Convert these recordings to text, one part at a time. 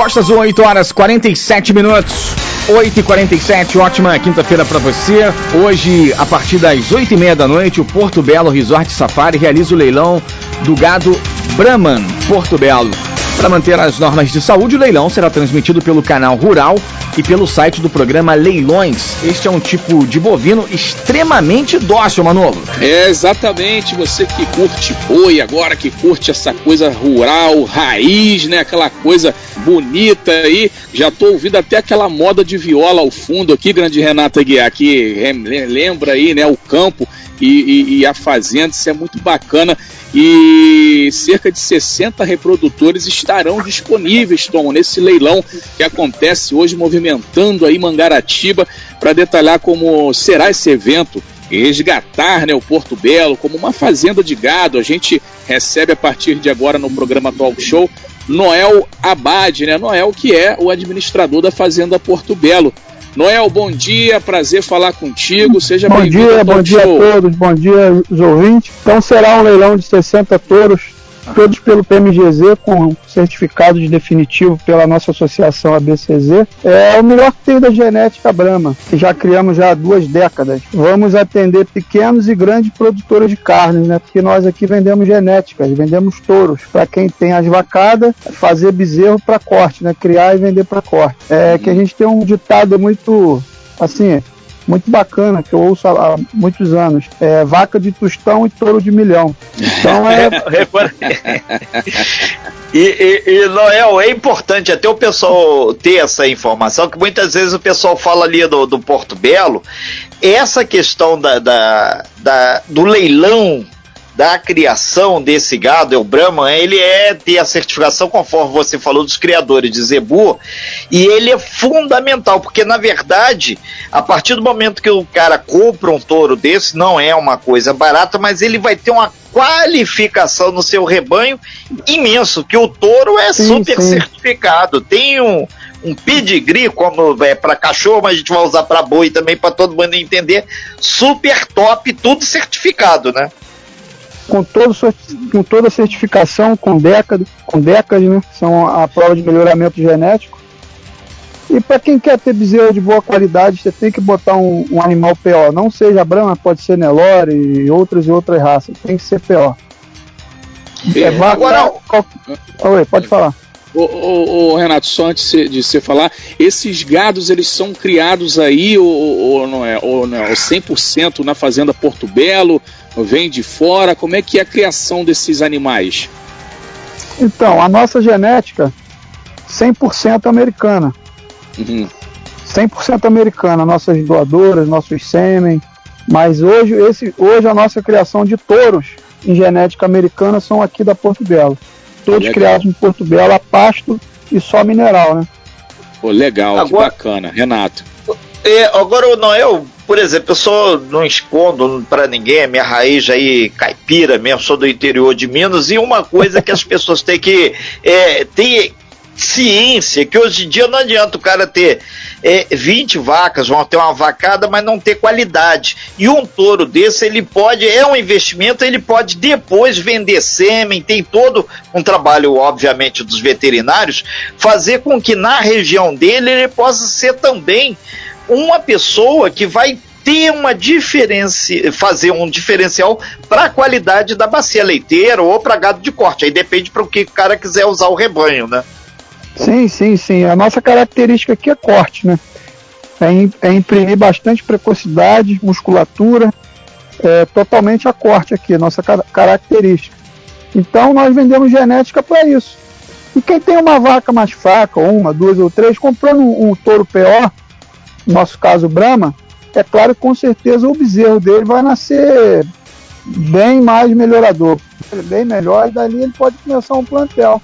Costa Azul, 8 horas 47 minutos. 8 e 47 ótima quinta-feira para você. Hoje, a partir das 8 e meia da noite, o Porto Belo Resort Safari realiza o leilão do gado Brahman Porto Belo. Para manter as normas de saúde, o leilão será transmitido pelo canal Rural e pelo site do programa Leilões. Este é um tipo de bovino extremamente dócil, Manolo. É, exatamente. Você que curte boi agora, que curte essa coisa rural, raiz, né? Aquela coisa bonita aí. Já tô ouvindo até aquela moda de viola ao fundo aqui, grande Renata Guiar, que lembra aí, né? O campo e, e, e a fazenda, isso é muito bacana e cerca de 60 reprodutores estarão disponíveis, Tom, nesse leilão que acontece hoje movimentando aí Mangaratiba para detalhar como será esse evento resgatar né, o Porto Belo como uma fazenda de gado. A gente recebe a partir de agora no programa Talk Show Noel Abad, né? Noel que é o administrador da Fazenda Porto Belo. Noel, bom dia, prazer falar contigo. Seja bem-vindo. Bom dia, bom dia show. a todos, bom dia os ouvintes. Então será um leilão de 60 touros todos pelo PMGZ, com certificado de definitivo pela nossa associação ABCZ. É o melhor que tem da genética Brahma, que já criamos já há duas décadas. Vamos atender pequenos e grandes produtores de carne, né? Porque nós aqui vendemos genéticas, vendemos touros. Para quem tem as vacadas, fazer bezerro para corte, né? Criar e vender para corte. É que a gente tem um ditado muito assim, muito bacana, que eu ouço há, muitos anos. É vaca de tostão e touro de milhão. Então é. e, e, e, Noel, é importante até o pessoal ter essa informação, que muitas vezes o pessoal fala ali do, do Porto Belo, essa questão da, da, da do leilão da criação desse gado, é o Brahman, ele é ter a certificação, conforme você falou, dos criadores de zebu, e ele é fundamental, porque na verdade, a partir do momento que o cara compra um touro desse, não é uma coisa barata, mas ele vai ter uma qualificação no seu rebanho imenso, que o touro é sim, super sim. certificado, tem um, um pedigree, como é para cachorro, mas a gente vai usar para boi também, para todo mundo entender, super top, tudo certificado, né? Com, todo, com toda a certificação, com décadas, com décadas, né? São a prova de melhoramento genético. E para quem quer ter bezerro de boa qualidade, você tem que botar um, um animal PO. Não seja Brahma, pode ser Nelore e outras e outras raças. Tem que ser PO. É, agora, qual... Oi, pode falar. Ô, ô, ô, Renato, só antes de você falar, esses gados eles são criados aí ou, ou não é, ou não é, 100% na fazenda Porto Belo, vem de fora? Como é que é a criação desses animais? Então, a nossa genética 100% americana. Uhum. 100% americana, nossas doadoras, nossos sêmen. Mas hoje, esse, hoje a nossa criação de touros em genética americana são aqui da Porto Belo. Todos legal. criados em Porto Belo a pasto e só mineral, né? Pô, legal, agora, que bacana. Renato. É, agora o Noel, por exemplo, eu sou, não escondo para ninguém, a minha raiz aí caipira mesmo, sou do interior de Minas, e uma coisa que as pessoas têm que é, ter ciência que hoje em dia não adianta o cara ter é, 20 vacas, vão ter uma vacada, mas não ter qualidade. E um touro desse, ele pode, é um investimento, ele pode depois vender sêmen, tem todo um trabalho, obviamente, dos veterinários, fazer com que na região dele ele possa ser também uma pessoa que vai ter uma diferença, fazer um diferencial para a qualidade da bacia leiteira ou para gado de corte. Aí depende para o que o cara quiser usar o rebanho, né? Sim, sim, sim. A nossa característica aqui é corte, né? É, é imprimir bastante precocidade, musculatura, é, totalmente a corte aqui, nossa car característica. Então nós vendemos genética para isso. E quem tem uma vaca mais fraca, uma, duas ou três, comprando um, um touro PO, no nosso caso Brahma, é claro que com certeza o bezerro dele vai nascer bem mais melhorador, bem melhor, e dali ele pode começar um plantel.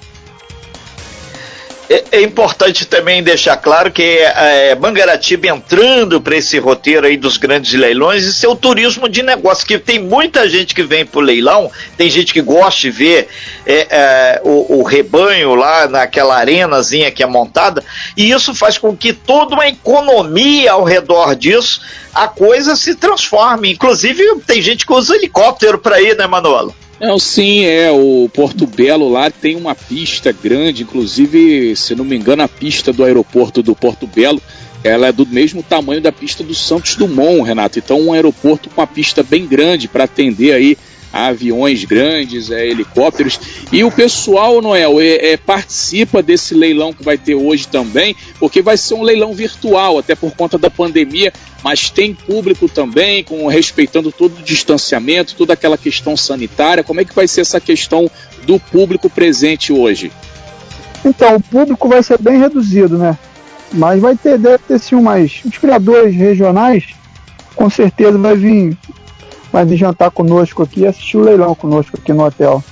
É, é, importante também deixar claro que é, Mangaratiba entrando para esse roteiro aí dos grandes leilões, isso é turismo de negócio, que tem muita gente que vem para o leilão, tem gente que gosta de ver é, é, o, o, rebanho lá naquela arenazinha que é montada, e isso faz com que toda uma economia ao redor disso, a coisa se transforme. Inclusive, tem gente que usa helicóptero para ir, né, Manolo? Não, sim, é. O Porto Belo lá tem uma pista grande, inclusive, se não me engano, a pista do aeroporto do Porto Belo ela é do mesmo tamanho da pista do Santos Dumont, Renato. Então, um aeroporto com uma pista bem grande para atender aí aviões grandes, é, helicópteros. E o pessoal, Noel, é, é, participa desse leilão que vai ter hoje também, porque vai ser um leilão virtual, até por conta da pandemia, mas tem público também, com respeitando todo o distanciamento, toda aquela questão sanitária. Como é que vai ser essa questão do público presente hoje? Então, o público vai ser bem reduzido, né? Mas vai ter, deve ter sim umas. Os criadores regionais, com certeza vai vir vai vir jantar conosco aqui e assistir o leilão conosco aqui no hotel.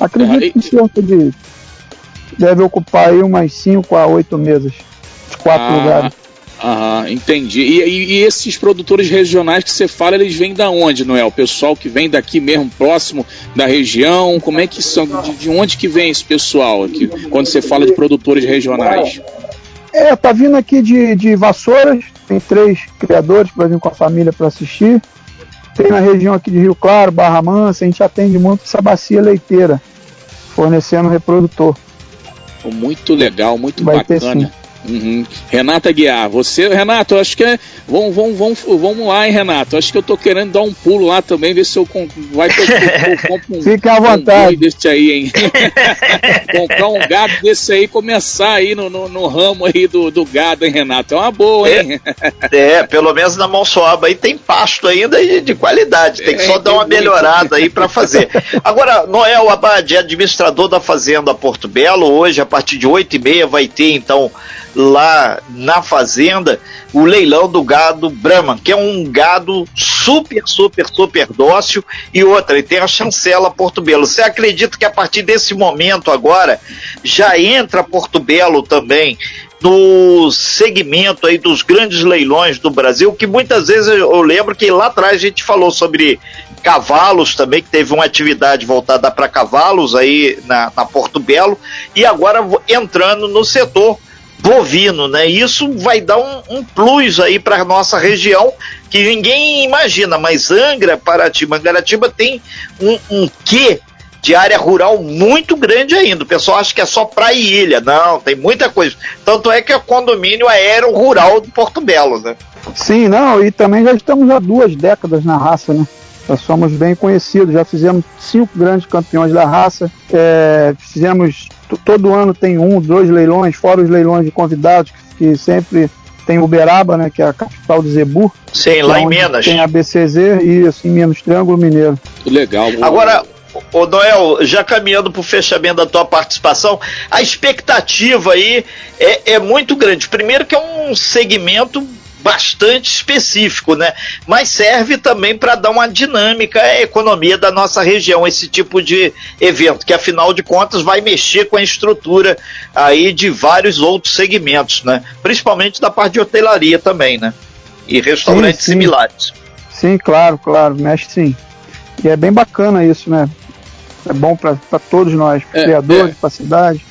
Acredito é, que cerca de. Deve ocupar aí umas 5 a 8 mesas. De quatro ah, lugares. Aham, entendi. E, e, e, esses produtores regionais que você fala, eles vêm da onde, Noel? O pessoal que vem daqui mesmo, próximo da região? Como é que são? De, de onde que vem esse pessoal aqui, quando você fala de produtores regionais? É, tá vindo aqui de, de Vassouras, tem três criadores para vir com a família para assistir. Tem na região aqui de Rio Claro, Barra Mansa, a gente atende muito essa bacia leiteira, fornecendo reprodutor. Muito legal, muito Vai bacana. Uhum. Renata Guiar, você, Renato, acho que é. Vamos, vamos, vamos, vamos lá, hein, Renato? Acho que eu tô querendo dar um pulo lá também, ver se eu vai comprar um, Fica à vontade. Um desse aí, hein? comprar um gado desse aí começar aí no, no, no, ramo aí do, do gado, hein, Renato? É uma boa, hein? É, é pelo menos na Monsoaba aí tem pasto ainda de, de qualidade. Tem que é, só dar uma melhorada aí para fazer. Agora, Noel Abad, administrador da Fazenda Porto Belo, hoje, a partir de 8 e meia, vai ter então lá na fazenda o leilão do gado Brahman, que é um gado super, super, super dócil. E outra, ele tem a chancela Porto Belo. Você acredita que a partir desse momento agora já entra Porto Belo também no segmento aí dos grandes leilões do Brasil, que muitas vezes eu lembro que lá atrás a gente falou sobre cavalos também, que teve uma atividade voltada para cavalos aí na, na Porto Belo, e agora entrando no setor bovino, né? Isso vai dar um, um plus aí para nossa região que ninguém imagina, mas Angra, Paraty, Mangaratiba tem um, um quê de área rural muito grande ainda. O pessoal acha que é só praia e ilha. Não, tem muita coisa. Tanto é que é o condomínio aéreo rural do Porto Belo, né? Sim, não, e também já estamos há duas décadas na raça, né? Nós somos bem conhecidos, já fizemos cinco grandes campeões da raça, é, fizemos todo ano tem um, dois leilões, fora os leilões de convidados, que, que sempre tem Uberaba, né, que é a capital do Zebu. Sim, lá é em Minas. Tem a BCZ e assim, Minas Triângulo Mineiro. Legal. Agora, Ô Noel, já caminhando para o fechamento da tua participação, a expectativa aí é, é muito grande. Primeiro que é um segmento bastante específico, né? Mas serve também para dar uma dinâmica à economia da nossa região, esse tipo de evento, que afinal de contas vai mexer com a estrutura aí de vários outros segmentos, né? Principalmente da parte de hotelaria também, né? E restaurantes sim, sim. similares. Sim, claro, claro, mexe sim. E é bem bacana isso, né? É bom para todos nós, é, criadores, é. para a cidade.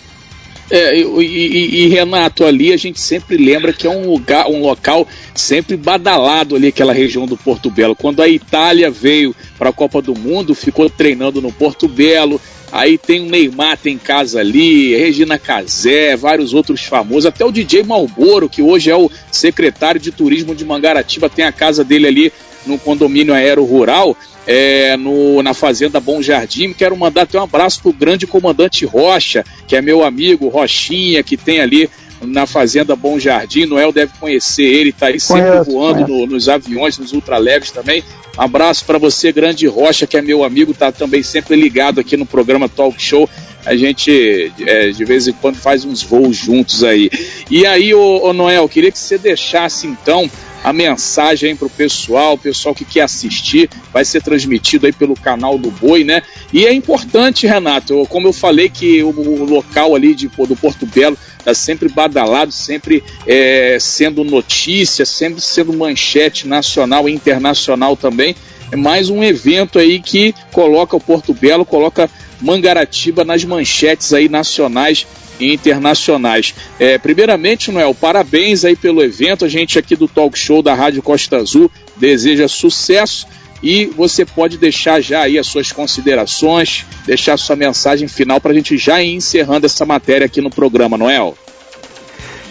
É, e, e, e, Renato, ali a gente sempre lembra que é um lugar, um local sempre badalado ali, aquela região do Porto Belo. Quando a Itália veio para a Copa do Mundo, ficou treinando no Porto Belo. Aí tem o Neymar tem casa ali, Regina Casé, vários outros famosos, até o DJ Malboro, que hoje é o secretário de turismo de Mangaratiba, tem a casa dele ali no condomínio aéreo rural é, no, na Fazenda Bom Jardim. Quero mandar até um abraço pro grande comandante Rocha, que é meu amigo, Rochinha, que tem ali na Fazenda Bom Jardim. Noel deve conhecer ele, tá aí sempre conheço, voando conheço. No, nos aviões, nos ultraleves também. Abraço para você, grande Rocha, que é meu amigo, tá também sempre ligado aqui no programa Talk Show. A gente é, de vez em quando faz uns voos juntos aí. E aí, ô, ô Noel, queria que você deixasse então a mensagem para o pessoal, o pessoal que quer assistir, vai ser transmitido aí pelo canal do Boi, né? E é importante, Renato, como eu falei que o, local ali de, do Porto Belo está sempre badalado, sempre é, sendo notícia, sempre sendo manchete nacional e internacional também. É mais um evento aí que coloca o Porto Belo, coloca Mangaratiba nas manchetes aí nacionais e internacionais. É, primeiramente, Noel, parabéns aí pelo evento. A gente aqui do Talk Show da Rádio Costa Azul deseja sucesso e você pode deixar já aí as suas considerações, deixar sua mensagem final para a gente já ir encerrando essa matéria aqui no programa, Noel.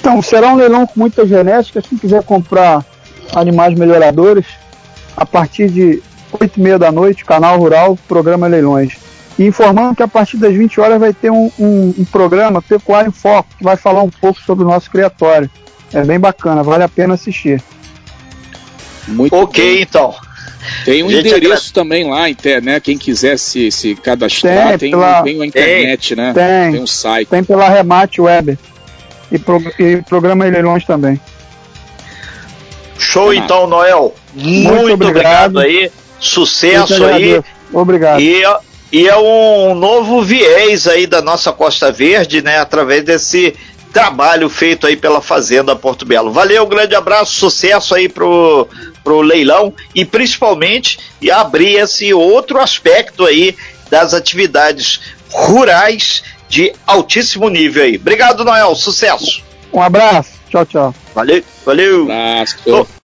Então, será um leilão com muita genética. Quem quiser comprar animais melhoradores, a partir de 8 e meia da noite, canal Rural, programa Leilões. E informando que a partir das 20 horas vai ter um, um, um programa Pecuário em Foco, que vai falar um pouco sobre o nosso criatório. É bem bacana, vale a pena assistir. Muito ok, bem. então. Tem um endereço também lá, né? Quem quiser se, se cadastrar, tem, tem, pela... tem a internet, tem, né? Tem, tem um site. Tem pela Remate Web. E, pro, e programa Leilões também. Show ah. então, Noel. Muito, Muito obrigado. obrigado. aí. Sucesso aí. Obrigado. E, e é um novo viés aí da nossa Costa Verde, né? Através desse trabalho feito aí pela Fazenda Porto Belo. Valeu, um grande abraço, sucesso aí pro, pro leilão e principalmente e abrir esse outro aspecto aí das atividades rurais de altíssimo nível aí. Obrigado, Noel, sucesso. Um abraço, tchau, tchau. Valeu, valeu. Um abraço.